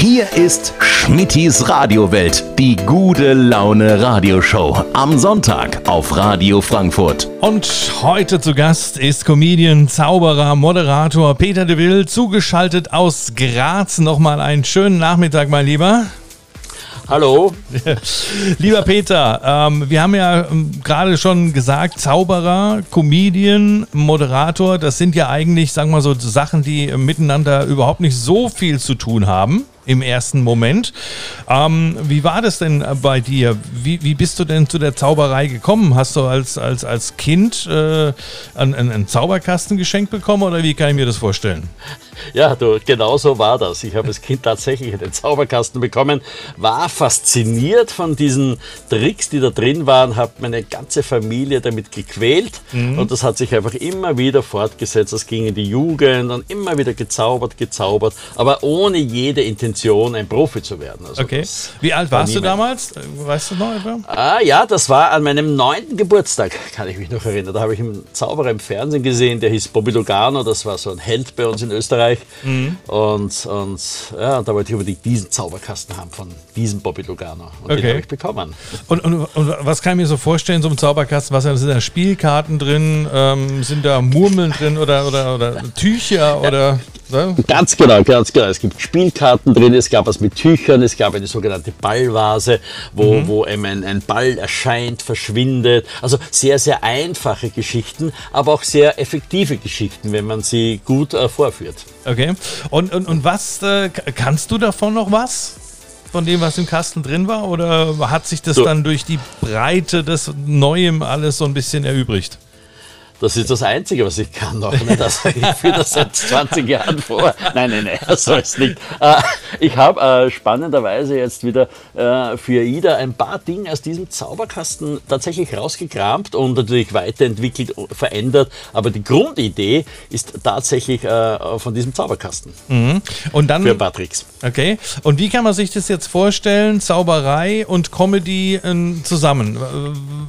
Hier ist Schmittis Radiowelt, die gute Laune Radioshow. Am Sonntag auf Radio Frankfurt. Und heute zu Gast ist Comedian, Zauberer, Moderator Peter de Will, zugeschaltet aus Graz. Nochmal einen schönen Nachmittag, mein Lieber. Hallo. Lieber Peter, ähm, wir haben ja ähm, gerade schon gesagt, Zauberer, Comedian, Moderator, das sind ja eigentlich, sagen wir mal so, Sachen, die miteinander überhaupt nicht so viel zu tun haben im ersten Moment. Ähm, wie war das denn bei dir? Wie, wie bist du denn zu der Zauberei gekommen? Hast du als, als, als Kind äh, einen, einen Zauberkasten geschenkt bekommen oder wie kann ich mir das vorstellen? Ja, du, genau so war das. Ich habe als Kind tatsächlich einen Zauberkasten bekommen, war fasziniert von diesen Tricks, die da drin waren, habe meine ganze Familie damit gequält mhm. und das hat sich einfach immer wieder fortgesetzt. Das ging in die Jugend und immer wieder gezaubert, gezaubert, aber ohne jede Intention, ein Profi zu werden. Also okay. Wie alt warst war du damals? Weißt du noch etwa? Ah, ja, das war an meinem neunten Geburtstag, kann ich mich noch erinnern. Da habe ich einen Zauberer im Fernsehen gesehen, der hieß Bobby Lugano, das war so ein Held bei uns in Österreich. Mhm. Und, und ja, da wollte ich unbedingt diesen Zauberkasten haben von diesem Bobby Lugano. Und okay. den habe ich bekommen. Und, und, und, was kann ich mir so vorstellen, so einem Zauberkasten? Was sind da Spielkarten drin? Ähm, sind da Murmeln drin oder, oder, oder Tücher? Oder, ja? Ganz genau, ganz genau. Es gibt Spielkarten drin, es gab was mit Tüchern, es gab eine sogenannte Ballvase, wo, mhm. wo eben ein, ein Ball erscheint, verschwindet. Also sehr, sehr einfache Geschichten, aber auch sehr effektive Geschichten, wenn man sie gut äh, vorführt. Okay. Und, und, und was, äh, kannst du davon noch was? Von dem, was im Kasten drin war? Oder hat sich das so. dann durch die Breite des Neuem alles so ein bisschen erübrigt? Das ist das Einzige, was ich kann noch. Ne? Das, ich führe das seit 20 Jahren vor. Nein, nein, nein, das soll es nicht. Äh, ich habe äh, spannenderweise jetzt wieder äh, für Ida ein paar Dinge aus diesem Zauberkasten tatsächlich rausgekramt und natürlich weiterentwickelt, verändert. Aber die Grundidee ist tatsächlich von diesem Zauberkasten. Mhm. Und dann, für Patricks. Okay. Und wie kann man sich das jetzt vorstellen? Zauberei und Comedy zusammen.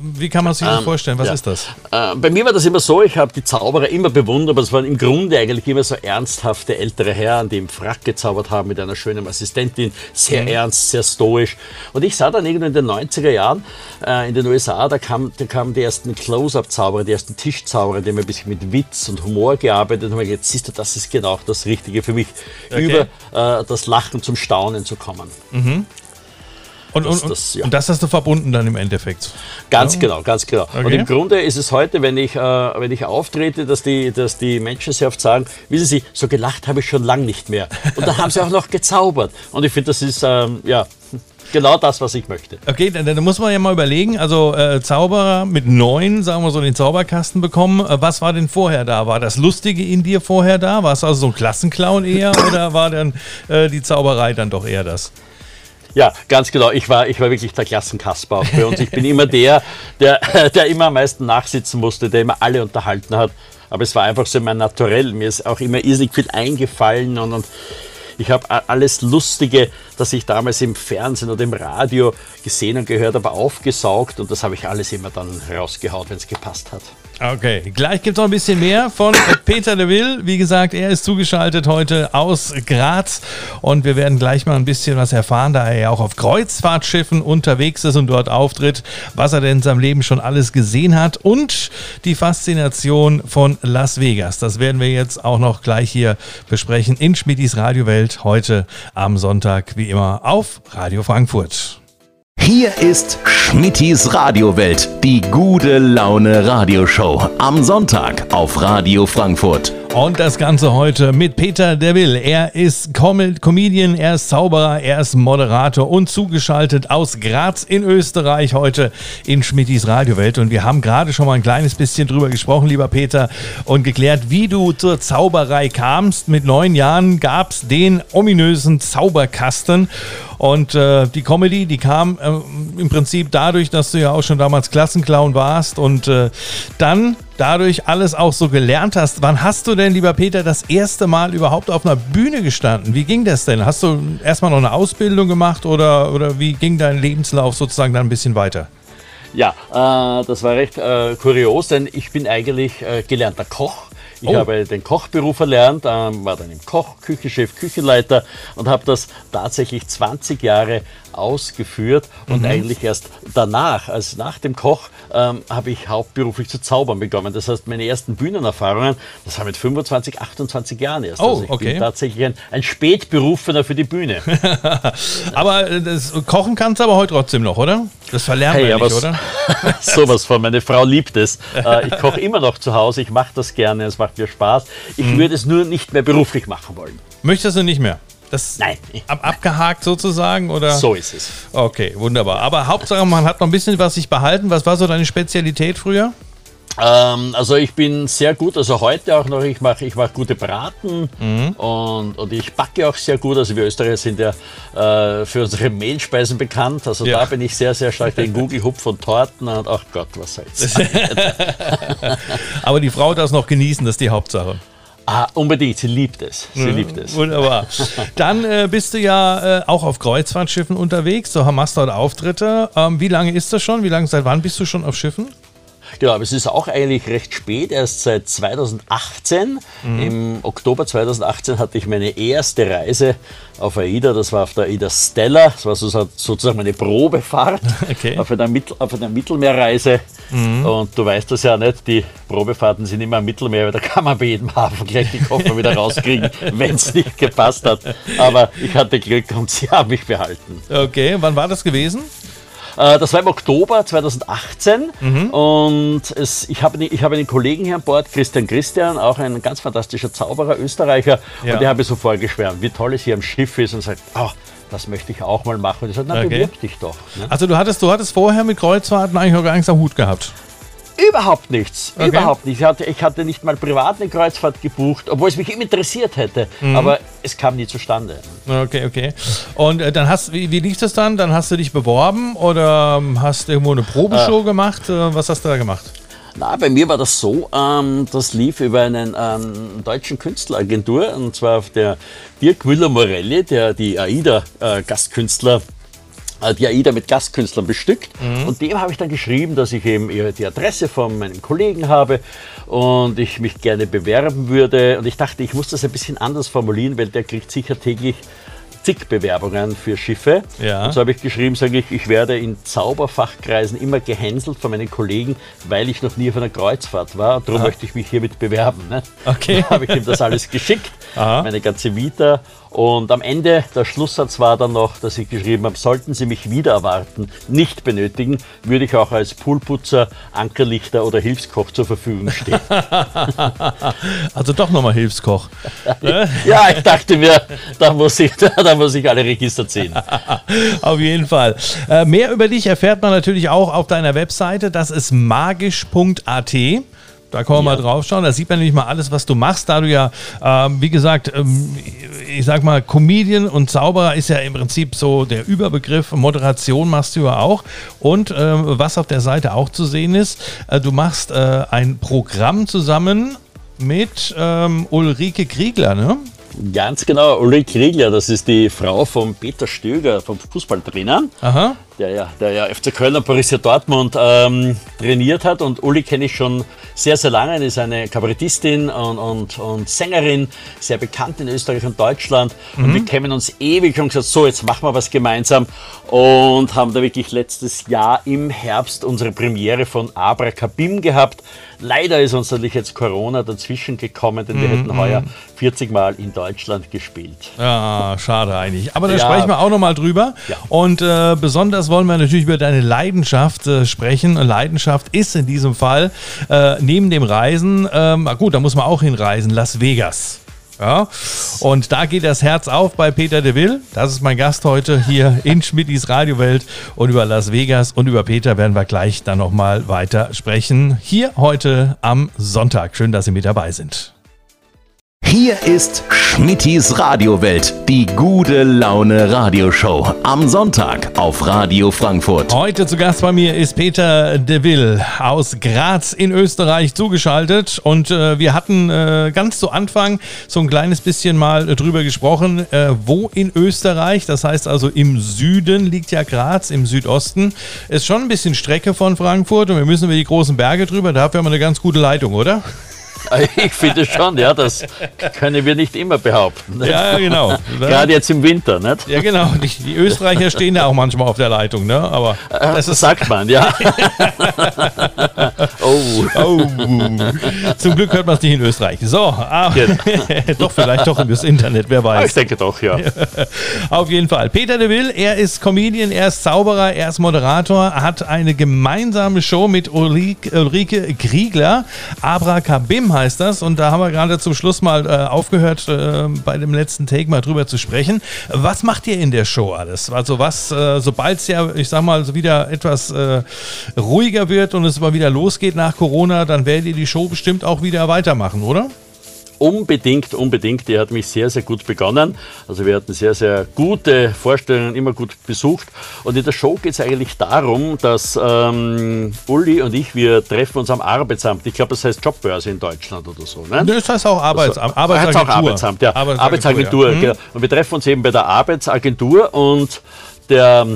Wie kann man sich das ähm, vorstellen? Was ja. ist das? bei mir war das immer so, ich habe die Zauberer immer bewundert, aber es waren im Grunde eigentlich immer so ernsthafte ältere Herren, die im Frack gezaubert haben mit einer schönen Assistentin, sehr mhm. ernst, sehr stoisch. Und ich sah dann irgendwann in den 90er Jahren äh, in den USA, da, kam, da kamen die ersten Close-Up-Zauberer, die ersten Tischzauberer, die haben ein bisschen mit Witz und Humor gearbeitet und haben gesagt, siehst du, das ist genau das Richtige für mich, okay. über äh, das Lachen zum Staunen zu kommen. Mhm. Und, das, und, das, ja. und, das, hast du verbunden dann im Endeffekt? Ganz ja. genau, ganz genau. Okay. Und im Grunde ist es heute, wenn ich, äh, wenn ich auftrete, dass die, dass die Menschen sehr oft sagen, wissen Sie, so gelacht habe ich schon lange nicht mehr. Und dann haben sie auch noch gezaubert. Und ich finde, das ist, ähm, ja, genau das, was ich möchte. Okay, dann, dann muss man ja mal überlegen, also äh, Zauberer mit neun, sagen wir so, den Zauberkasten bekommen. Äh, was war denn vorher da? War das Lustige in dir vorher da? War es also so ein Klassenclown eher oder war dann äh, die Zauberei dann doch eher das? Ja, ganz genau. Ich war, ich war wirklich der Klassenkasper auch bei uns. Ich bin immer der, der, der immer am meisten nachsitzen musste, der immer alle unterhalten hat. Aber es war einfach so mein Naturell. Mir ist auch immer irrsinnig viel eingefallen und, und ich habe alles Lustige, das ich damals im Fernsehen oder im Radio gesehen und gehört habe, aufgesaugt und das habe ich alles immer dann rausgehaut, wenn es gepasst hat. Okay, gleich gibt es noch ein bisschen mehr von Peter de Will. Wie gesagt, er ist zugeschaltet heute aus Graz und wir werden gleich mal ein bisschen was erfahren, da er ja auch auf Kreuzfahrtschiffen unterwegs ist und dort auftritt, was er denn in seinem Leben schon alles gesehen hat und die Faszination von Las Vegas. Das werden wir jetzt auch noch gleich hier besprechen in Schmidis Radiowelt heute am Sonntag, wie immer auf Radio Frankfurt. Hier ist Schmittis Radiowelt, die gute Laune Radioshow. Am Sonntag auf Radio Frankfurt. Und das Ganze heute mit Peter Deville. Er ist Com Comedian, er ist Zauberer, er ist Moderator und zugeschaltet aus Graz in Österreich heute in Schmittis Radiowelt. Und wir haben gerade schon mal ein kleines bisschen drüber gesprochen, lieber Peter, und geklärt, wie du zur Zauberei kamst. Mit neun Jahren gab es den ominösen Zauberkasten. Und äh, die Comedy, die kam äh, im Prinzip dadurch, dass du ja auch schon damals Klassenclown warst und äh, dann dadurch alles auch so gelernt hast. Wann hast du denn, lieber Peter, das erste Mal überhaupt auf einer Bühne gestanden? Wie ging das denn? Hast du erstmal noch eine Ausbildung gemacht oder, oder wie ging dein Lebenslauf sozusagen dann ein bisschen weiter? Ja, äh, das war recht äh, kurios, denn ich bin eigentlich äh, gelernter Koch Ich Oh. habe den Kochberuf erlernt, ähm, war dann im Koch, Küchenchef, Küchenleiter und habe das tatsächlich 20 Jahre ausgeführt Mhm. und eigentlich erst danach, also nach dem Koch, ähm, habe ich hauptberuflich zu zaubern begonnen. Das heißt, meine ersten Bühnenerfahrungen, das war mit 25, 28 Jahren erst. Oh, also ich okay. bin tatsächlich ein, ein Spätberufener für die Bühne. Aber äh, das Kochen kannst du aber heute trotzdem noch, oder? Das verlernt man Hey, nicht, oder? sowas von. Meine Frau liebt es. Äh, ich koche immer noch zu Hause. Ich mache das gerne. Es macht mir Spaß. Ich Mhm. würde es nur nicht mehr beruflich machen wollen. Möchtest du nicht mehr? Das Nein. Ab, abgehakt sozusagen, oder? So ist es. Okay, wunderbar. Aber Hauptsache, man hat noch ein bisschen was sich behalten. Was war so deine Spezialität früher? Ähm, also ich bin sehr gut, also heute auch noch, ich mache ich mach gute Braten Mhm. und, und ich backe auch sehr gut. Also wir Österreicher sind ja äh, für unsere Mehlspeisen bekannt. Also Ja. da bin ich sehr, sehr stark den Google-Hupf und Torten und ach Gott, was soll's. Aber die Frau darf es noch genießen, das ist die Hauptsache. Ah, unbedingt, sie liebt es. Sie liebt es. Wunderbar. Dann äh, bist du ja äh, auch auf Kreuzfahrtschiffen unterwegs. Du machst dort Auftritte. Ähm, wie lange ist das schon? Wie lange, seit wann bist du schon auf Schiffen? Genau, aber es ist auch eigentlich recht spät, erst seit 2018. Im Oktober 2018 hatte ich meine erste Reise auf AIDA, das war auf der AIDA Stella, das war so- sozusagen meine Probefahrt Okay. auf, einer Mittel, auf einer Mittelmeerreise. Und du weißt das ja nicht, die Probefahrten sind immer am Mittelmeer, weil da kann man bei jedem Hafen gleich die Koffer wieder rauskriegen, wenn es nicht gepasst hat. Aber ich hatte Glück und sie haben mich behalten. Okay, wann war das gewesen? Äh, Das war im Oktober 2018 Mhm. und es, ich, habe, ich habe einen Kollegen hier an Bord, Christian Christian, auch ein ganz fantastischer Zauberer, Österreicher, Ja. und der habe so vorgeschwärmt, wie toll es hier am Schiff ist und sagt, oh, das möchte ich auch mal machen. Und ich sagte, na, Okay. bewirb dich doch. Ne? Also du hattest, du hattest vorher mit Kreuzfahrten eigentlich noch gar nichts am Hut gehabt. Überhaupt nichts, Okay. überhaupt nichts. Ich hatte, ich hatte nicht mal privat eine Kreuzfahrt gebucht, obwohl es mich immer interessiert hätte, Mhm. aber es kam nie zustande. Okay, okay. Und äh, dann hast, wie, wie lief das dann? Dann hast du dich beworben oder ähm, hast irgendwo eine Probeshow gemacht? Äh, was hast du da gemacht? Na, bei mir war das so, ähm, das lief über einen ähm, deutschen Künstleragentur und zwar auf der Dirk Müller-Morelli, der die AIDA-Gastkünstler äh, die AIDA mit Gastkünstlern bestückt. Und dem habe ich dann geschrieben, dass ich eben die Adresse von meinem Kollegen habe und ich mich gerne bewerben würde. Und ich dachte, ich muss das ein bisschen anders formulieren, weil der kriegt sicher täglich zig Bewerbungen für Schiffe. Ja. Und so habe ich geschrieben, sage ich, ich werde in Zauberfachkreisen immer gehänselt von meinen Kollegen, weil ich noch nie auf einer Kreuzfahrt war. Und darum möchte ich mich hiermit bewerben. Ne? Okay. Dann habe ich ihm das alles geschickt, Aha. meine ganze Vita. Und am Ende, der Schlusssatz war dann noch, dass ich geschrieben habe, sollten Sie mich wieder erwarten, nicht benötigen, würde ich auch als Poolputzer, Ankerlichter oder Hilfskoch zur Verfügung stehen. Also doch nochmal Hilfskoch. ja, ich dachte mir, da muss ich, da muss ich alle Register ziehen. Auf jeden Fall. Äh, mehr über dich erfährt man natürlich auch auf deiner Webseite. Das ist magisch.at. Da kann man mal drauf schauen. Da sieht man nämlich mal alles, was du machst. Da du ja, ähm, wie gesagt, ähm, ich sag mal, Comedian und Zauberer ist ja im Prinzip so der Überbegriff. Moderation machst du ja auch. Und ähm, was auf der Seite auch zu sehen ist, äh, du machst äh, ein Programm zusammen mit ähm, Ulrike Kriegler, ne? Ganz genau, Ulrike Riegler, das ist die Frau von Peter Stöger, vom Fußballtrainer. Aha. der ja, der ja FC Köln und Borussia Dortmund ähm, trainiert hat. Und Uli kenne ich schon sehr, sehr lange. Die ist eine Kabarettistin und, und, und Sängerin, sehr bekannt in Österreich und Deutschland. Und wir kennen uns ewig und gesagt, so, jetzt machen wir was gemeinsam. Und haben da wirklich letztes Jahr im Herbst unsere Premiere von Abra Kabim gehabt. Leider ist uns natürlich jetzt Corona dazwischen gekommen, denn wir hätten heuer 40 Mal in Deutschland gespielt. Ja, schade eigentlich. Aber da Ja. sprechen wir auch nochmal drüber. Ja. Und äh, besonders wollen wir natürlich über deine Leidenschaft äh, sprechen. Leidenschaft ist in diesem Fall äh, neben dem Reisen, ähm, na gut, da muss man auch hinreisen, Las Vegas. Ja, und da geht das Herz auf bei Peter de Will. Das ist mein Gast heute hier in Schmittis Radiowelt. Und über Las Vegas und über Peter werden wir gleich dann nochmal weiter sprechen. Hier heute am Sonntag. Schön, dass Sie mit dabei sind. Hier ist Schmittis Radiowelt, die gute Laune Radioshow. Am Sonntag auf Radio Frankfurt. Heute zu Gast bei mir ist Peter de Will aus Graz in Österreich zugeschaltet. Und äh, wir hatten äh, ganz zu Anfang so ein kleines bisschen mal äh, drüber gesprochen, äh, wo in Österreich, das heißt also im Süden liegt ja Graz, im Südosten, ist schon ein bisschen Strecke von Frankfurt und wir müssen über die großen Berge drüber. Dafür haben wir eine ganz gute Leitung, oder? Ich finde schon, ja, das können wir nicht immer behaupten. Ne? Ja, genau. Gerade jetzt im Winter, nicht? Ja, genau. Die, die Österreicher stehen ja auch manchmal auf der Leitung, ne? Aber das ist, sagt man, ja. oh. oh. Zum Glück hört man es nicht in Österreich. So, ah, genau. doch vielleicht doch das Internet, wer weiß. Ich denke doch, ja. Auf jeden Fall. Peter de Will, er ist Comedian, er ist Zauberer, er ist Moderator, hat eine gemeinsame Show mit Ulrike, Ulrike Kriegler. Heißt das. Und da haben wir gerade zum Schluss mal äh, aufgehört, äh, bei dem letzten Take mal drüber zu sprechen. Was macht ihr in der Show alles? Also was, äh, sobald es ja, ich sag mal, wieder etwas äh, ruhiger wird und es mal wieder losgeht nach Corona, dann werdet ihr die Show bestimmt auch wieder weitermachen, oder? Unbedingt, unbedingt. Die hat mich sehr, sehr gut begonnen. Also wir hatten sehr, sehr gute Vorstellungen, immer gut besucht. Und in der Show geht es eigentlich darum, dass ähm, Uli und ich, wir treffen uns am Arbeitsamt. Ich glaube, das heißt Jobbörse in Deutschland oder so. Ne? Das heißt auch Arbeitsamt. Also, Arbeitsagentur. Heißt auch Arbeitsamt, ja. Arbeitsagentur, Arbeitsagentur ja. genau. Und wir treffen uns eben bei der Arbeitsagentur und der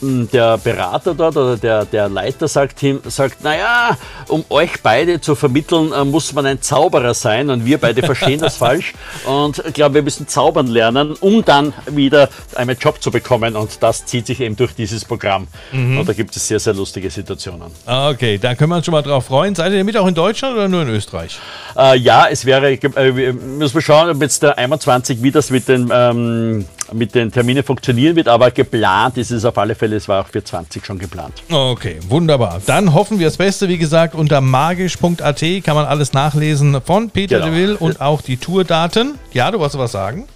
der Berater dort oder der, der Leiter sagt, ihm, sagt, naja, um euch beide zu vermitteln, äh, muss man ein Zauberer sein und wir beide verstehen das falsch und ich glaube, wir müssen zaubern lernen, um dann wieder einen Job zu bekommen und das zieht sich eben durch dieses Programm. Mhm. Und da gibt es sehr, sehr lustige Situationen. Ah, okay, da können wir uns schon mal drauf freuen. Seid ihr mit auch in Deutschland oder nur in Österreich? Äh, ja, es wäre, äh, müssen wir schauen, ob jetzt der 21, wie das mit den ähm, mit den Terminen funktionieren wird, aber geplant ist es auf alle Fälle, es war auch für 20 schon geplant. Okay, wunderbar. Dann hoffen wir das Beste, wie gesagt, unter magisch.at kann man alles nachlesen von Peter genau. de Will und auch die Tourdaten. Ja, du wolltest was sagen?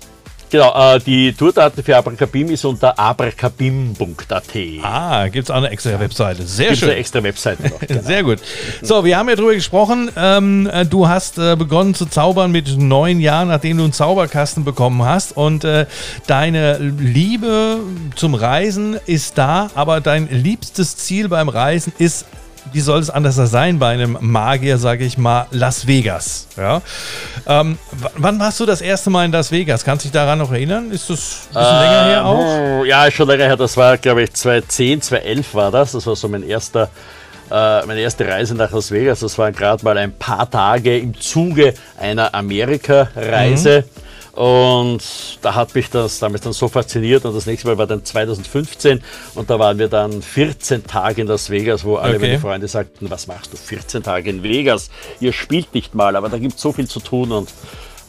Genau, äh, die Tourdaten für Abracabim ist unter abracabim.at. Ah, gibt es auch eine extra Webseite. Sehr gibt's schön. eine extra Webseite noch. Genau. Sehr gut. So, wir haben ja drüber gesprochen. Ähm, äh, du hast äh, begonnen zu zaubern mit neun Jahren, nachdem du einen Zauberkasten bekommen hast. Und äh, deine Liebe zum Reisen ist da, aber dein liebstes Ziel beim Reisen ist wie soll es anders sein bei einem Magier, sage ich mal, Las Vegas? Ja? Ähm, wann warst du das erste Mal in Las Vegas? Kannst du dich daran noch erinnern? Ist das ein bisschen äh, länger her auch? Ja, schon länger her. Das war, glaube ich, 2010, 2011 war das. Das war so mein erster äh, meine erste Reise nach Las Vegas. Das waren gerade mal ein paar Tage im Zuge einer Amerika-Reise. Mhm. Und da hat mich das damals dann so fasziniert und das nächste Mal war dann 2015 und da waren wir dann 14 Tage in Las Vegas, wo alle okay. meine Freunde sagten, was machst du 14 Tage in Vegas? Ihr spielt nicht mal, aber da gibt es so viel zu tun und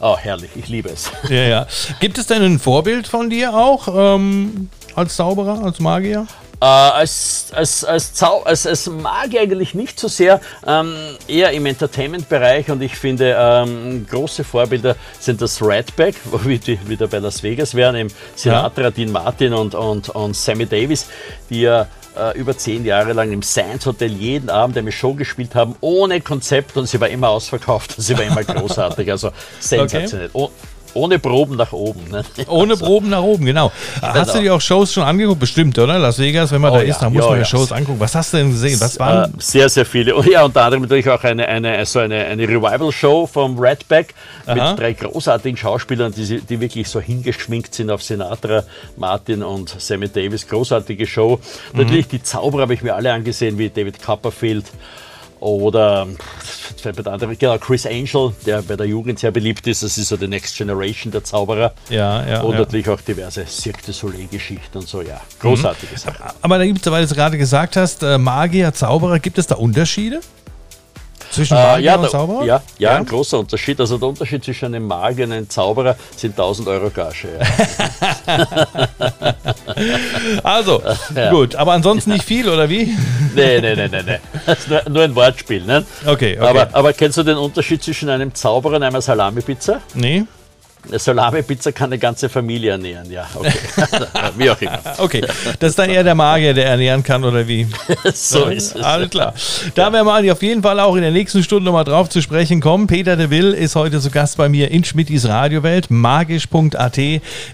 oh, herrlich, ich liebe es. Ja, ja. Gibt es denn ein Vorbild von dir auch ähm, als Zauberer, als Magier? Äh, als, als, als, Zau als, als Magier eigentlich nicht so sehr, ähm, eher im Entertainment-Bereich und ich finde, ähm, große Vorbilder sind das Redback, wo wir wieder bei Las Vegas wären, eben Sinatra, ja. Dean Martin und, und, und Sammy Davis, die ja äh, über zehn Jahre lang im Science Hotel jeden Abend eine Show gespielt haben, ohne Konzept und sie war immer ausverkauft und sie war immer großartig, also sensationell. Okay. Ohne Proben nach oben. Ne? Ohne. Proben nach oben, genau. genau. Hast du dir auch Shows schon angeguckt? Bestimmt, oder? Las Vegas, wenn man oh, da ja. ist, dann muss ja, man ja Shows angucken. Was hast du denn gesehen? Was waren? Äh, sehr, sehr viele. Und ja, unter anderem natürlich auch eine, eine, also eine, eine Revival-Show vom Redback mit drei großartigen Schauspielern, die, die wirklich so hingeschminkt sind auf Sinatra, Martin und Sammy Davis. Großartige Show. Mhm. Natürlich die Zauberer habe ich mir alle angesehen, wie David Copperfield. Oder genau, Chris Angel, der bei der Jugend sehr beliebt ist. Das ist so die Next Generation der Zauberer. Ja, ja. Und ja. natürlich auch diverse Cirque du Soleil-Geschichten und so, ja. Großartige mhm. Sachen. Aber da gibt es, weil du es gerade gesagt hast, äh, Magier, Zauberer, gibt es da Unterschiede? Zwischen Magier äh, ja, und Zauberer? Ja, ja, ja, ein großer Unterschied. Also der Unterschied zwischen einem Magier und einem Zauberer sind 1000 Euro Gage. Ja. also, ja. gut, aber ansonsten nicht viel, oder wie? nee, nee, nee, nee, nee. Das ist nur, nur ein Wortspiel. Ne? Okay, okay. Aber, aber kennst du den Unterschied zwischen einem Zauberer und einer Salami-Pizza? Nee. Eine Salami-Pizza kann eine ganze Familie ernähren, ja. Okay. wie auch immer. Okay, das ist dann eher der Magier, der ernähren kann, oder wie? so ist es. Alles klar. Da werden wir auf jeden Fall auch in der nächsten Stunde nochmal drauf zu sprechen kommen. Peter de Will ist heute zu Gast bei mir in Schmittis Radiowelt. Magisch.at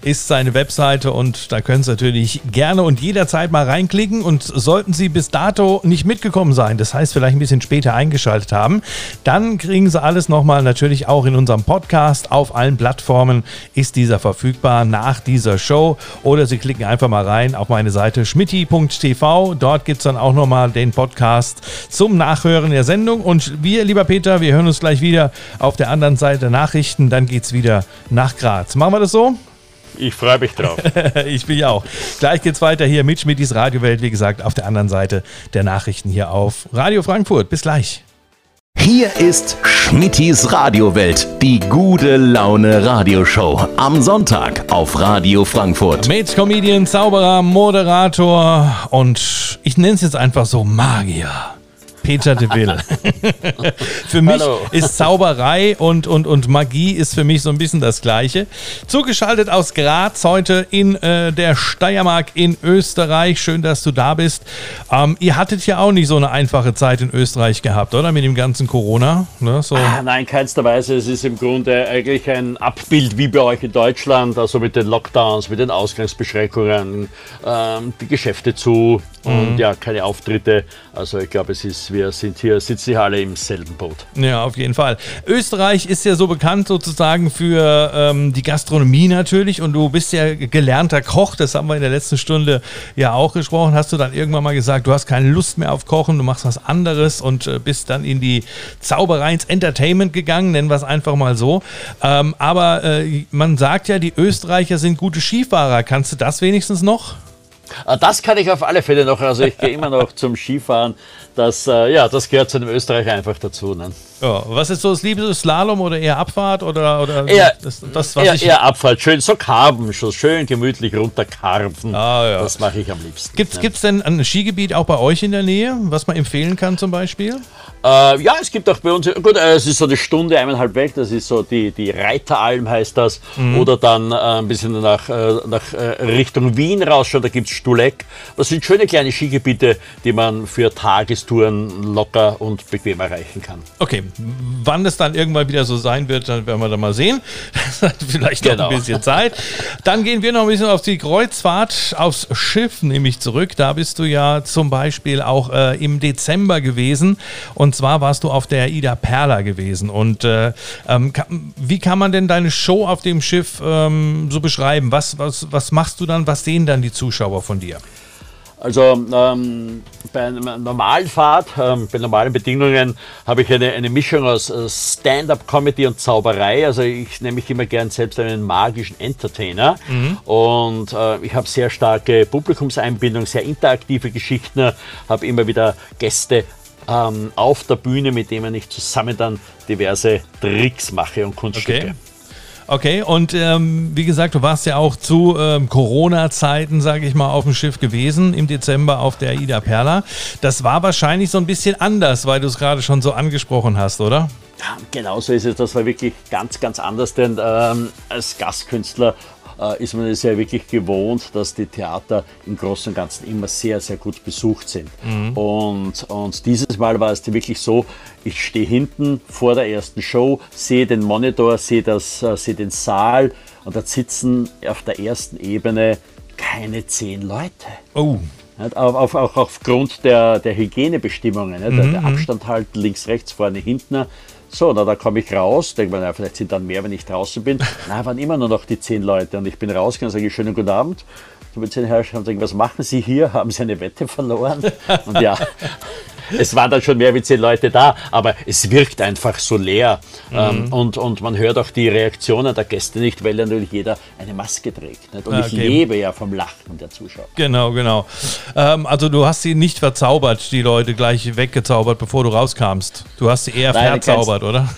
ist seine Webseite und da können Sie natürlich gerne und jederzeit mal reinklicken. Und sollten Sie bis dato nicht mitgekommen sein, das heißt vielleicht ein bisschen später eingeschaltet haben, dann kriegen Sie alles nochmal natürlich auch in unserem Podcast auf allen Plattformen Plattformen ist dieser verfügbar nach dieser Show. Oder Sie klicken einfach mal rein auf meine Seite schmitti.tv. Dort gibt es dann auch nochmal den Podcast zum Nachhören der Sendung. Und wir, lieber Peter, wir hören uns gleich wieder auf der anderen Seite Nachrichten. Dann geht es wieder nach Graz. Machen wir das so? Ich freue mich drauf. ich bin ja auch. Gleich geht's weiter hier mit Schmittis Radiowelt, wie gesagt, auf der anderen Seite der Nachrichten hier auf Radio Frankfurt. Bis gleich. Hier ist Schmittis Radiowelt, die gute Laune Radioshow. Am Sonntag auf Radio Frankfurt. Mit Comedian, Zauberer, Moderator und ich nenne es jetzt einfach so Magier. Peter de Ville. für mich Hallo. ist Zauberei und, und, und Magie ist für mich so ein bisschen das Gleiche. Zugeschaltet aus Graz heute in äh, der Steiermark in Österreich. Schön, dass du da bist. Ähm, ihr hattet ja auch nicht so eine einfache Zeit in Österreich gehabt, oder? Mit dem ganzen Corona? Ne? So. Ah, nein, keinster Weise. Es ist im Grunde eigentlich ein Abbild wie bei euch in Deutschland, also mit den Lockdowns, mit den Ausgangsbeschränkungen, ähm, die Geschäfte zu und mhm. ja, keine Auftritte. Also ich glaube, es ist wir sind hier, sitzen hier alle im selben Boot. Ja, auf jeden Fall. Österreich ist ja so bekannt sozusagen für ähm, die Gastronomie natürlich und du bist ja gelernter Koch, das haben wir in der letzten Stunde ja auch gesprochen. Hast du dann irgendwann mal gesagt, du hast keine Lust mehr auf Kochen, du machst was anderes und äh, bist dann in die Zauberei, ins Entertainment gegangen, nennen wir es einfach mal so. Ähm, aber äh, man sagt ja, die Österreicher sind gute Skifahrer. Kannst du das wenigstens noch? Ah, das kann ich auf alle Fälle noch. Also ich gehe immer noch zum Skifahren. Das, äh, ja, das gehört zu einem Österreicher einfach dazu. Ne? Ja, was ist so das Liebste, Slalom oder eher Abfahrt oder, oder eher, das, das, was eher, ich eher Abfahrt, schön so karben, schon schön gemütlich runterkarben. Ah, ja. Das mache ich am liebsten. Gibt es ne? denn ein Skigebiet auch bei euch in der Nähe, was man empfehlen kann zum Beispiel? Äh, ja, es gibt auch bei uns, gut, äh, es ist so eine Stunde, eineinhalb weg, das ist so die, die Reiteralm heißt das. Mhm. Oder dann äh, ein bisschen nach, äh, nach äh, Richtung Wien raus schon, da gibt es Stuleck. Das sind schöne kleine Skigebiete, die man für Tagestouren locker und bequem erreichen kann. Okay, wann es dann irgendwann wieder so sein wird, dann werden wir dann mal sehen. Das hat vielleicht noch genau. ein bisschen Zeit. Dann gehen wir noch ein bisschen auf die Kreuzfahrt, aufs Schiff nämlich zurück. Da bist du ja zum Beispiel auch äh, im Dezember gewesen und und zwar warst du auf der Ida Perla gewesen. Und äh, ähm, kann, wie kann man denn deine Show auf dem Schiff ähm, so beschreiben? Was, was, was machst du dann? Was sehen dann die Zuschauer von dir? Also ähm, bei einer normalen Fahrt, ähm, bei normalen Bedingungen, habe ich eine, eine Mischung aus äh, Stand-up-Comedy und Zauberei. Also ich nehme mich immer gern selbst einen magischen Entertainer. Mhm. Und äh, ich habe sehr starke Publikumseinbindung, sehr interaktive Geschichten, habe immer wieder Gäste ähm, auf der Bühne, mit dem ich zusammen dann diverse Tricks mache und Kunststücke. Okay. Okay, und ähm, wie gesagt, du warst ja auch zu ähm, Corona-Zeiten, sage ich mal, auf dem Schiff gewesen, im Dezember auf der Ida Perla. Das war wahrscheinlich so ein bisschen anders, weil du es gerade schon so angesprochen hast, oder? Ja, genau so ist es. Das war wirklich ganz, ganz anders, denn ähm, als Gastkünstler ist man es ja wirklich gewohnt, dass die Theater im Großen und Ganzen immer sehr, sehr gut besucht sind. Mhm. Und, und dieses Mal war es wirklich so, ich stehe hinten vor der ersten Show, sehe den Monitor, sehe, das, äh, sehe den Saal und da sitzen auf der ersten Ebene keine zehn Leute. Oh. Auch, auf, auch aufgrund der, der Hygienebestimmungen, mhm. der, der Abstand halten, links, rechts, vorne, hinten. So, na, da komme ich raus, denke mir, na, vielleicht sind dann mehr, wenn ich draußen bin. Na, waren immer nur noch die zehn Leute und ich bin rausgegangen, sage ich, schönen guten Abend. Den Herrschern sagen, was machen Sie hier? Haben Sie eine Wette verloren? Und ja, es waren dann schon mehr wie zehn Leute da, aber es wirkt einfach so leer. Mhm. Ähm, und, und man hört auch die Reaktionen der Gäste nicht, weil ja natürlich jeder eine Maske trägt. Nicht? Und okay. ich lebe ja vom Lachen der Zuschauer. Genau, genau. Ähm, also du hast sie nicht verzaubert, die Leute gleich weggezaubert, bevor du rauskamst. Du hast sie eher Nein, verzaubert, oder?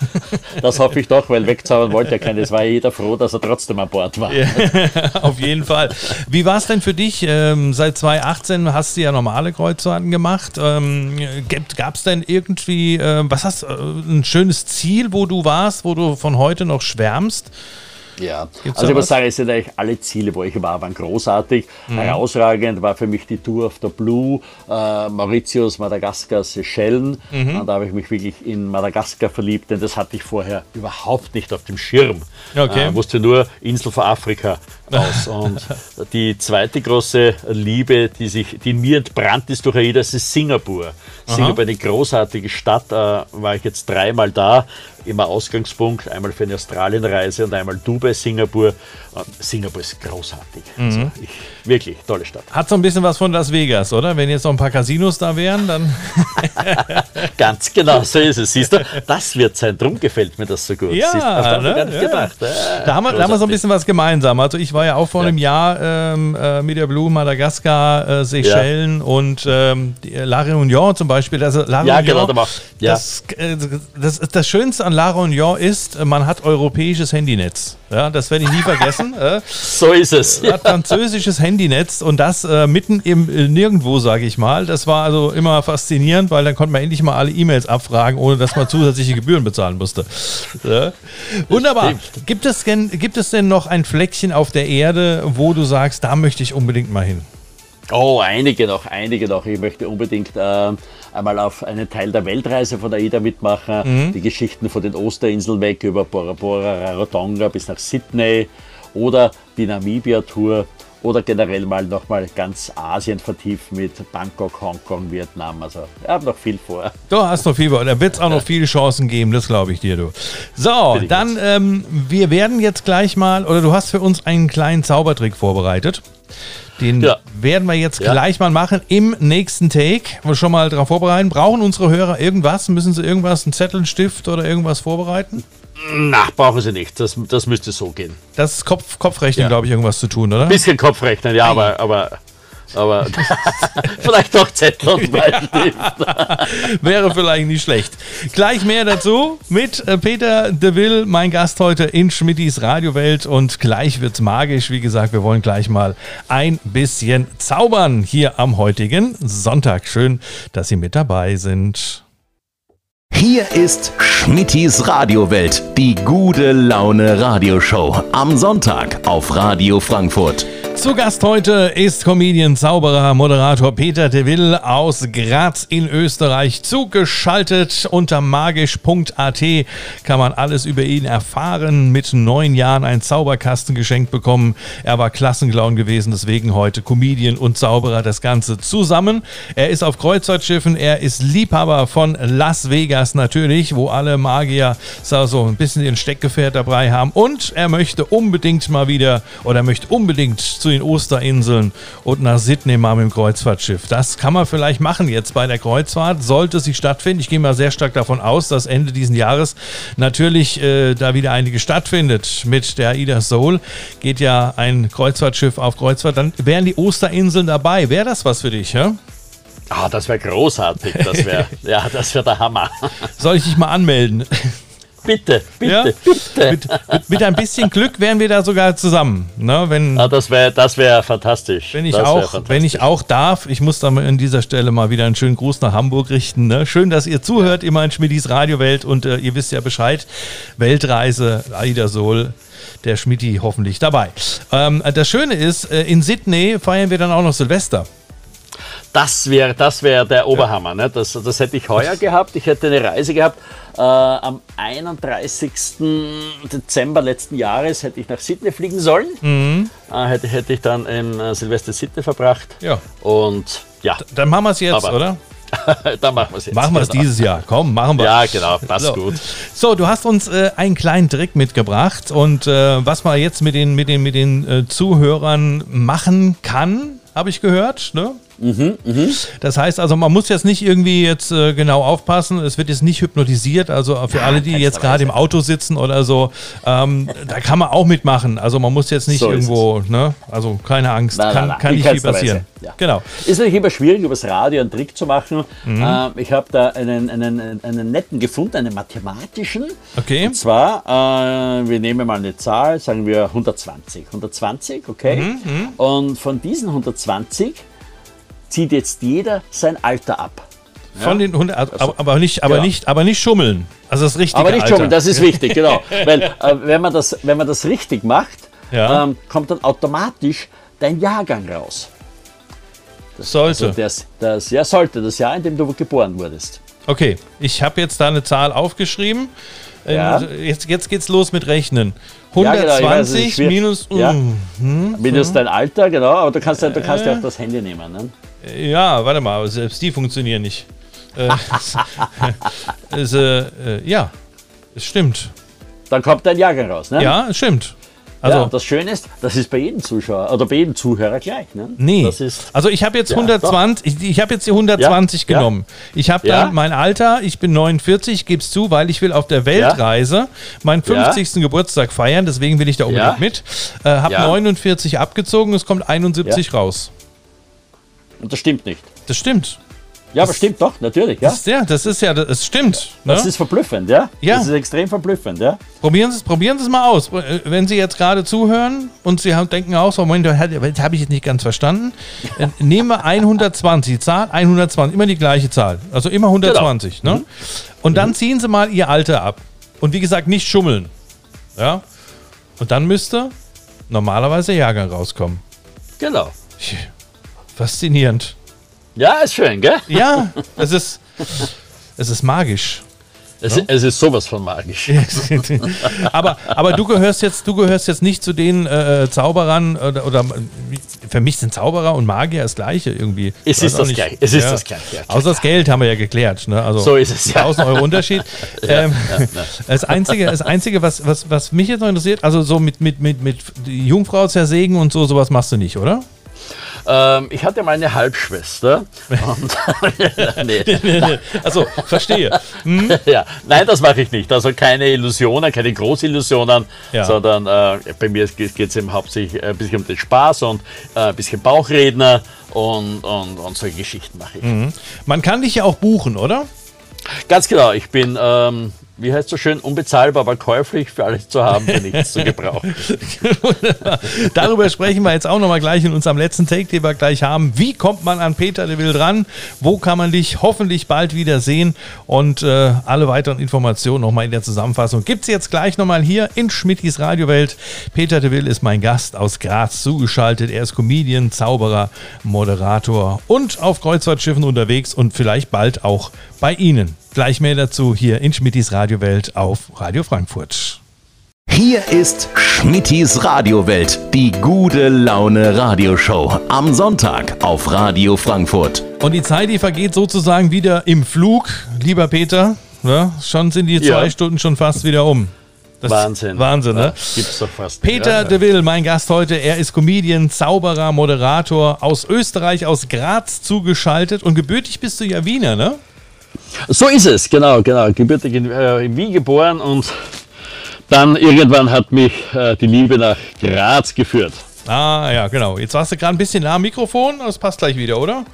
Das hoffe ich doch, weil wegzaubern wollte ja keiner. Es war ja jeder froh, dass er trotzdem an Bord war. Ja, auf jeden Fall. Wie war es denn für dich? Ähm, seit 2018 hast du ja normale Kreuzfahrten gemacht. Ähm, Gab es denn irgendwie, äh, was hast äh, ein schönes Ziel, wo du warst, wo du von heute noch schwärmst? Ja, Gibt's also ich muss sagen, es sind eigentlich alle Ziele, wo ich war, waren großartig. Mhm. Herausragend war für mich die Tour auf der Blue, äh, Mauritius, Madagaskar, Seychellen. Mhm. Und da habe ich mich wirklich in Madagaskar verliebt, denn das hatte ich vorher überhaupt nicht auf dem Schirm. Okay. Äh, wusste nur Insel vor Afrika aus. Und die zweite große Liebe, die, sich, die mir entbrannt ist durch AIDA, ist Singapur. Aha. Singapur, eine großartige Stadt, äh, war ich jetzt dreimal da immer Ausgangspunkt, einmal für eine Australienreise und einmal Dubai liebe Singapur. Singapur ist großartig. Mhm. Also ich, wirklich, tolle Stadt. Hat so ein bisschen was von Las Vegas, oder? Wenn jetzt noch ein paar Casinos da wären, dann. Ganz genau, so ist es. Siehst du, das wird sein. Drum gefällt mir das so gut. Ja, Siehst, das ne? gar nicht ja. gedacht. Ja, da, haben wir, da haben wir so ein bisschen was gemeinsam. Also ich war ja auch vor ja. einem Jahr ähm, äh, mit der Blue Madagaskar, äh, Seychellen und ähm, La Réunion zum Beispiel. Also La Réunion, ja, genau. Da ja. Das, äh, das, das Schönste an La Réunion ist, man hat europäisches Handynetz. Ja, das werde ich nie vergessen. Äh, so ist es. Hat französisches Handynetz und das äh, mitten im äh, Nirgendwo, sage ich mal. Das war also immer faszinierend, weil dann konnte man endlich mal alle E-Mails abfragen, ohne dass man zusätzliche Gebühren bezahlen musste. Ja. Wunderbar. Gibt es, denn, gibt es denn noch ein Fleckchen auf der Erde, wo du sagst, da möchte ich unbedingt mal hin? Oh, einige noch, einige noch. Ich möchte unbedingt äh, einmal auf einen Teil der Weltreise von AIDA mitmachen. Mhm. Die Geschichten von den Osterinseln weg über Bora Bora, Rarotonga bis nach Sydney oder die Namibia-Tour oder generell mal nochmal ganz Asien vertiefen mit Bangkok, Hongkong, Vietnam. Also ich habe noch viel vor. Du hast noch viel vor. Da wird es auch noch viele Chancen geben, das glaube ich dir, du. So, dann, ähm, wir werden jetzt gleich mal, oder du hast für uns einen kleinen Zaubertrick vorbereitet. Den ja. werden wir jetzt ja. gleich mal machen im nächsten Take. Wir schon mal darauf vorbereiten. Brauchen unsere Hörer irgendwas? Müssen sie irgendwas, einen Zettel, einen Stift oder irgendwas vorbereiten? Na, brauchen sie nicht. Das, das müsste so gehen. Das ist Kopf, Kopfrechnen, ja. glaube ich, irgendwas zu tun, oder? Ein bisschen Kopfrechnen, ja, aber, aber aber vielleicht doch Zettel und Bleistift. Wäre vielleicht nicht schlecht. Gleich mehr dazu mit äh, Peter de Will, mein Gast heute in Schmittis Radiowelt. Und gleich wird's magisch. Wie gesagt, wir wollen gleich mal ein bisschen zaubern hier am heutigen Sonntag. Schön, dass Sie mit dabei sind. Hier ist Schmittis Radiowelt, die gute Laune Radioshow. Am Sonntag auf Radio Frankfurt. Zu Gast heute ist Comedian, Zauberer, Moderator Peter de Will aus Graz in Österreich. Zugeschaltet unter magisch.at kann man alles über ihn erfahren. Mit neun Jahren ein Zauberkasten geschenkt bekommen. Er war Klassenclown gewesen, deswegen heute Comedian und Zauberer, das Ganze zusammen. Er ist auf Kreuzfahrtschiffen, er ist Liebhaber von Las Vegas natürlich, wo alle Magier so ein bisschen ihren Steckgefährt dabei haben. Und er möchte unbedingt mal wieder oder möchte unbedingt zu den Osterinseln und nach Sydney mal mit dem Kreuzfahrtschiff. Das kann man vielleicht machen jetzt bei der Kreuzfahrt, sollte sie stattfinden. Ich gehe mal sehr stark davon aus, dass Ende dieses Jahres natürlich äh, da wieder einige stattfindet. Mit der Aida Soul geht ja ein Kreuzfahrtschiff auf Kreuzfahrt. Dann wären die Osterinseln dabei. Wäre das was für dich, ja? Ah, das wäre großartig. Das wäre ja, das wäre der Hammer. Soll ich dich mal anmelden? bitte, bitte, ja? bitte. Mit, mit, mit, ein bisschen Glück wären wir da sogar zusammen. Ne? Wenn, ah, das wäre das wär fantastisch. Wenn ich, auch, wenn ich auch darf, ich muss da an dieser Stelle mal wieder einen schönen Gruß nach Hamburg richten. Ne? Schön, dass ihr zuhört, immer in Schmidis Radiowelt und äh, ihr wisst ja Bescheid. Weltreise, Aida Sol der Schmidti hoffentlich dabei. Ähm, das Schöne ist, äh, in Sydney feiern wir dann auch noch Silvester. Das wäre das wär der Oberhammer. Ne? Das, das hätte ich heuer gehabt. Ich hätte eine Reise gehabt. Äh, am 31. Dezember letzten Jahres hätte ich nach Sydney fliegen sollen. Mhm. Äh, hätte, hätte ich dann in äh, Silvester Sydney verbracht. Ja. Und ja. D dann machen wir es jetzt, Aber, oder? dann machen wir es jetzt. Machen wir es genau. dieses Jahr. Komm, machen wir. Ja, genau, passt so. gut. So, du hast uns äh, einen kleinen Trick mitgebracht und äh, was man jetzt mit den, mit den, mit den äh, Zuhörern machen kann, habe ich gehört. Ne? Mhm, mh. Das heißt also, man muss jetzt nicht irgendwie jetzt äh, genau aufpassen. Es wird jetzt nicht hypnotisiert. Also für ja, alle, die jetzt gerade im Auto sitzen oder so, ähm, da kann man auch mitmachen. Also man muss jetzt nicht so irgendwo, ne? Also keine Angst, nein, kann, nein, nein. kann nicht viel passieren. Ja. Genau. Ist natürlich immer schwierig, übers Radio einen Trick zu machen. Mhm. Ähm, ich habe da einen, einen, einen netten gefunden, einen mathematischen. Okay. Und zwar, äh, wir nehmen mal eine Zahl, sagen wir 120. 120, okay. Mhm, mhm. Und von diesen 120 zieht jetzt jeder sein Alter ab. Von ja? den 100, aber, aber, nicht, aber, genau. nicht, aber nicht schummeln. Also das richtige Aber nicht Alter. schummeln, das ist wichtig, genau. Weil äh, wenn, man das, wenn man das richtig macht, ja. ähm, kommt dann automatisch dein Jahrgang raus. Das, sollte. Also das, das, ja, sollte, das Jahr, in dem du geboren wurdest. Okay, ich habe jetzt da eine Zahl aufgeschrieben. Ja. Jetzt, jetzt geht's los mit Rechnen. 120 ja, genau, minus. Ja. Hm, minus hm. dein Alter, genau, aber du kannst, ja, du kannst äh, ja auch das Handy nehmen. Ne? Ja, warte mal, selbst die funktionieren nicht. Äh, es, äh, äh, ja, es stimmt. Dann kommt dein Jahrgang raus, ne? Ja, es stimmt. Also, ja, das Schöne ist, das ist bei jedem Zuschauer oder bei jedem Zuhörer gleich. Ne? Nee. Das ist, also ich habe jetzt Ja, 120, ich, ich habe jetzt die 120 Ja, genommen. Ich habe dann mein Alter, ich bin 49, gib's zu, weil ich will auf der Weltreise meinen 50. Geburtstag feiern, deswegen will ich da unbedingt mit. Äh, habe Ja. 49 abgezogen, es kommt 71 raus. und das stimmt nicht. Das stimmt. Ja, aber stimmt doch, natürlich. Ja. Das, ist, ja, das ist ja, das stimmt. Ne? Das ist verblüffend, ja? Ja. Das ist extrem verblüffend, ja? Probieren Sie es probieren mal aus. Äh, Wenn Sie jetzt gerade zuhören und Sie haben, denken auch so, Moment, das habe ich jetzt nicht ganz verstanden. Äh, Nehmen wir 120, die Zahl 120, immer die gleiche Zahl. Also immer 120. Genau. Ne? Und dann ziehen Sie mal Ihr Alter ab. Und wie gesagt, nicht schummeln. Ja? Und dann müsste normalerweise Jahrgang rauskommen. Genau. Faszinierend. Ja, ist schön, gell? Ja, es ist, es ist magisch. Es, es ist sowas von magisch. aber, aber du gehörst jetzt, du gehörst jetzt nicht zu den äh, Zauberern oder, oder für mich sind Zauberer und Magier das Gleiche irgendwie. Es ist das nicht. Gleiche. Es ist das Gleiche, ja. Außer das Geld haben wir ja geklärt. Ne? Also So ist es, ja. 1000 Euro Unterschied. ähm, Das Einzige, das Einzige was, was, was mich jetzt noch interessiert, also so mit, mit, mit, mit Jungfrau zersägen und so, sowas machst du nicht, oder? Ähm, ich hatte mal eine Halbschwester. Und nee. Also, verstehe. ja, nein, das mache ich nicht. Also keine Illusionen, keine Großillusionen, Ja. sondern äh, bei mir geht es eben hauptsächlich ein bisschen um den Spaß und äh, ein bisschen Bauchredner und, und, und solche Geschichten mache ich. Man kann dich ja auch buchen, oder? Ganz genau, ich bin, ähm, wie heißt so schön, unbezahlbar, aber käuflich für alles zu haben, für nichts zu gebrauchen. Darüber sprechen wir jetzt auch nochmal gleich in unserem letzten Take, den wir gleich haben. Wie kommt man an Peter de Will ran? Wo kann man dich hoffentlich bald wieder sehen? Und äh, alle weiteren Informationen nochmal in der Zusammenfassung gibt es jetzt gleich nochmal hier in Schmittis Radiowelt. Peter de Will ist mein Gast aus Graz zugeschaltet. Er ist Comedian, Zauberer, Moderator und auf Kreuzfahrtschiffen unterwegs und vielleicht bald auch bei Ihnen. Gleich mehr dazu hier in Schmittis Radiowelt auf Radio Frankfurt. Hier ist Schmittis Radiowelt, die gute Laune Radioshow. Am Sonntag auf Radio Frankfurt. Und die Zeit, die vergeht sozusagen wieder im Flug, lieber Peter. Ne? Schon sind die zwei Ja. Stunden schon fast wieder um. Das Wahnsinn. Wahnsinn, ne? Gibt's doch fast. Peter ja, de Will, mein Gast heute. Er ist Comedian, Zauberer, Moderator aus Österreich, aus Graz zugeschaltet. Und gebürtig bist du ja Wiener, ne? So ist es, genau, genau. Gebürtig in, äh, in Wien geboren und dann irgendwann hat mich äh, die Liebe nach Graz geführt. Ah, ja, genau. Jetzt warst du gerade ein bisschen nah am Mikrofon. Das passt gleich wieder, oder?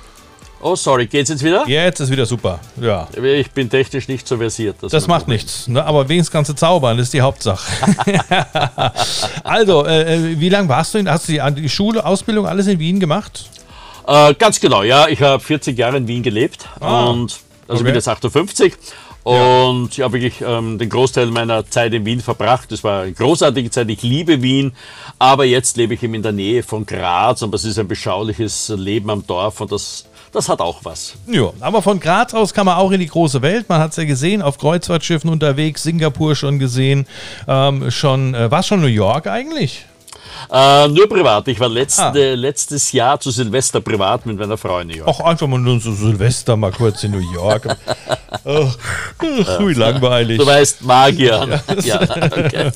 Oh, sorry, geht's jetzt wieder? Jetzt ist wieder super. Ja. Ich bin technisch nicht so versiert. Das mein macht Problem. nichts, ne? aber wenigstens kannst du zaubern, das ist die Hauptsache. also, äh, äh, wie lange warst du in, hast du die, die Schule, Ausbildung, alles in Wien gemacht? Äh, ganz genau, ja. Ich habe 40 Jahre in Wien gelebt Ah, und also okay. bin jetzt 58 und ich habe wirklich ähm, den Großteil meiner Zeit in Wien verbracht. Das war eine großartige Zeit. Ich liebe Wien, aber jetzt lebe ich eben in der Nähe von Graz und das ist ein beschauliches Leben am Dorf und das, das hat auch was. Ja, aber von Graz aus kann man auch in die große Welt. Man hat es ja gesehen, auf Kreuzfahrtschiffen unterwegs, Singapur schon gesehen. Ähm, schon, äh, war schon New York eigentlich? Äh, nur privat. Ich war letzte, Ah. letztes Jahr zu Silvester privat mit meiner Frau in New York. Auch einfach mal nur so Silvester mal kurz in New York. Ach, wie langweilig. Du weißt, Magier. Ja, okay.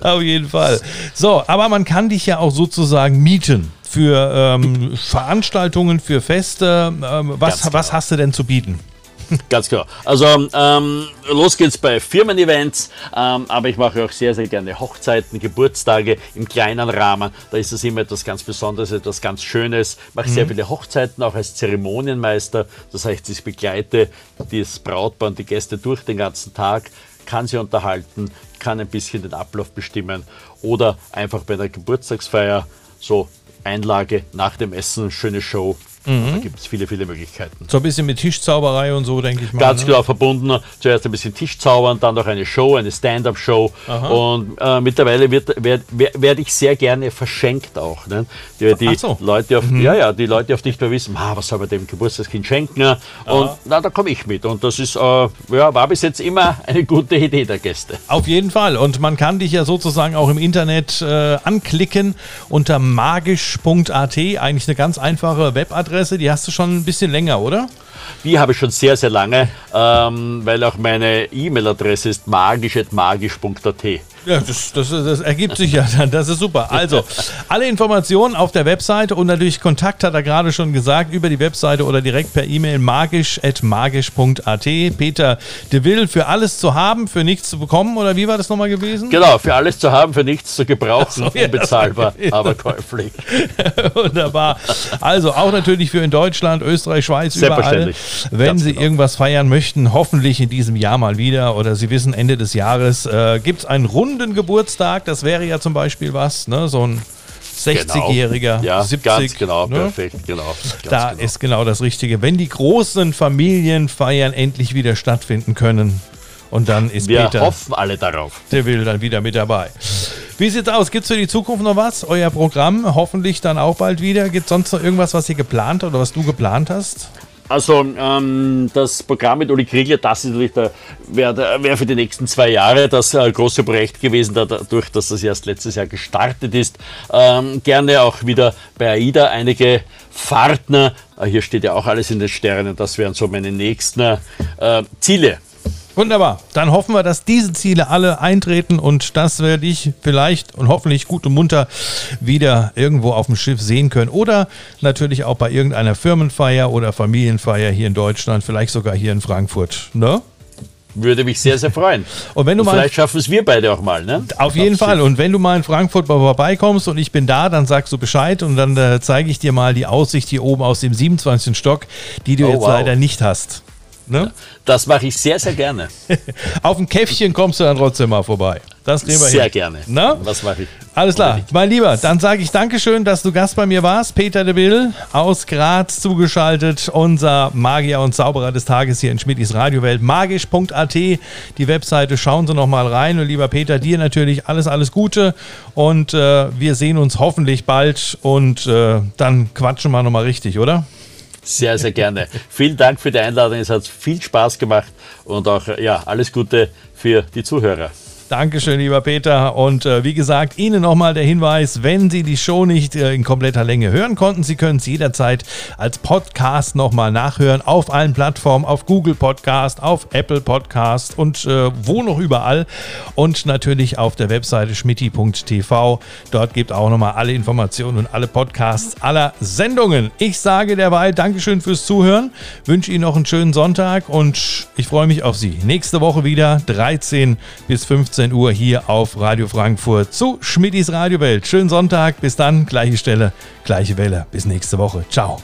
Auf jeden Fall. So, aber man kann dich ja auch sozusagen mieten für ähm, Veranstaltungen, für Feste. Ähm, was, was genau. hast du denn zu bieten? Ganz genau. Also ähm, los geht's bei Firmen-Events, ähm, aber ich mache auch sehr, sehr gerne Hochzeiten, Geburtstage im kleinen Rahmen. Da ist es immer etwas ganz Besonderes, etwas ganz Schönes. Ich mache sehr viele Hochzeiten auch als Zeremonienmeister. Das heißt, ich begleite das Brautpaar und die Gäste durch den ganzen Tag, kann sie unterhalten, kann ein bisschen den Ablauf bestimmen oder einfach bei der Geburtstagsfeier so Einlage nach dem Essen, schöne Show. Da gibt es viele, viele Möglichkeiten. So ein bisschen mit Tischzauberei und so, denke ich mal. Ganz ne? klar verbunden. Zuerst ein bisschen Tischzaubern, dann noch eine Show, eine Stand-up-Show. Und äh, mittlerweile werde werd, werd, ich sehr gerne verschenkt auch. Ne? Die, die so. Leute auf, ja, ja, die Leute oft nicht mehr wissen, ah, was soll man dem Geburtstagskind schenken? Und na, da komme ich mit. Und das ist, äh, ja, war bis jetzt immer eine gute Idee der Gäste. Auf jeden Fall. Und man kann dich ja sozusagen auch im Internet äh, anklicken unter magisch.at. Eigentlich eine ganz einfache Webadresse. Die hast du schon ein bisschen länger, oder? Die habe ich schon sehr, sehr lange, ähm, weil auch meine E-Mail-Adresse ist magisch.magisch.at. Ja, das, das, das, ergibt sich ja dann. Das ist super. Also, alle Informationen auf der Webseite und natürlich Kontakt hat er gerade schon gesagt, über die Webseite oder direkt per E-Mail magisch.magisch.at. Peter de Will, für alles zu haben, für nichts zu bekommen, oder wie war das nochmal gewesen? Genau, für alles zu haben, für nichts zu gebrauchen, so, ja, unbezahlbar, aber käuflich. Wunderbar. Also auch natürlich für in Deutschland, Österreich, Schweiz, überall. Wenn Ganz Sie genau. irgendwas feiern möchten, hoffentlich in diesem Jahr mal wieder oder Sie wissen, Ende des Jahres äh, gibt es einen runden Geburtstag. Das wäre ja zum Beispiel was, ne? so ein 60-Jähriger, genau. ja, 70. Ganz genau, ne? perfekt, genau. Da genau. ist genau das Richtige. Wenn die großen Familienfeiern endlich wieder stattfinden können, und dann ist Wir Peter. Wir hoffen alle darauf. Der will dann wieder mit dabei. Wie sieht's aus? Gibt es für die Zukunft noch was? Euer Programm hoffentlich dann auch bald wieder. Gibt es sonst noch irgendwas, was ihr geplant oder was du geplant hast? Also ähm, das Programm mit Uli Kriegler, das ist natürlich wäre wär für die nächsten zwei Jahre das äh, große Projekt gewesen, dadurch, dass das erst letztes Jahr gestartet ist. Ähm, gerne auch wieder bei AIDA einige Partner. Äh, hier steht ja auch alles in den Sternen. Das wären so meine nächsten äh, Ziele. Wunderbar. Dann hoffen wir, dass diese Ziele alle eintreten und dass wir dich vielleicht und hoffentlich gut und munter wieder irgendwo auf dem Schiff sehen können. Oder natürlich auch bei irgendeiner Firmenfeier oder Familienfeier hier in Deutschland, vielleicht sogar hier in Frankfurt. Ne? Würde mich sehr, sehr freuen. Und wenn du und mal, vielleicht schaffen es wir beide auch mal, ne? Auf jeden Fall. Und wenn du mal in Frankfurt vorbeikommst und ich bin da, dann sagst du Bescheid und dann äh, zeige ich dir mal die Aussicht hier oben aus dem 27. Stock, die du oh, jetzt wow. leider nicht hast. Ne? Das mache ich sehr, sehr gerne. Auf dem Käffchen kommst du dann trotzdem mal vorbei. Das kriegen wir Sehr hin. gerne. Na? Was mache ich? Alles klar. Mein Lieber, dann sage ich Dankeschön, dass du Gast bei mir warst. Peter de Bill aus Graz zugeschaltet. Unser Magier und Zauberer des Tages hier in Schmidtis Radiowelt. Magisch.at, die Webseite. Schauen Sie noch mal rein. Und lieber Peter, dir natürlich alles, alles Gute. Und äh, wir sehen uns hoffentlich bald. Und äh, dann quatschen wir noch mal richtig, oder? Sehr, sehr gerne. Vielen Dank für die Einladung. Es hat viel Spaß gemacht und auch ja, alles Gute für die Zuhörer. Dankeschön, lieber Peter. Und äh, wie gesagt, Ihnen nochmal der Hinweis, wenn Sie die Show nicht äh, in kompletter Länge hören konnten, Sie können es jederzeit als Podcast nochmal nachhören auf allen Plattformen, auf Google Podcast, auf Apple Podcast und äh, wo noch überall. Und natürlich auf der Webseite schmitti.tv. Dort gibt auch nochmal alle Informationen und alle Podcasts aller Sendungen. Ich sage derweil Dankeschön fürs Zuhören, wünsche Ihnen noch einen schönen Sonntag und ich freue mich auf Sie. Nächste Woche wieder 13 bis 15 15 Uhr hier auf Radio Frankfurt zu Schmidtis Radiowelt. Schönen Sonntag, bis dann, gleiche Stelle, gleiche Welle. Bis nächste Woche. Ciao.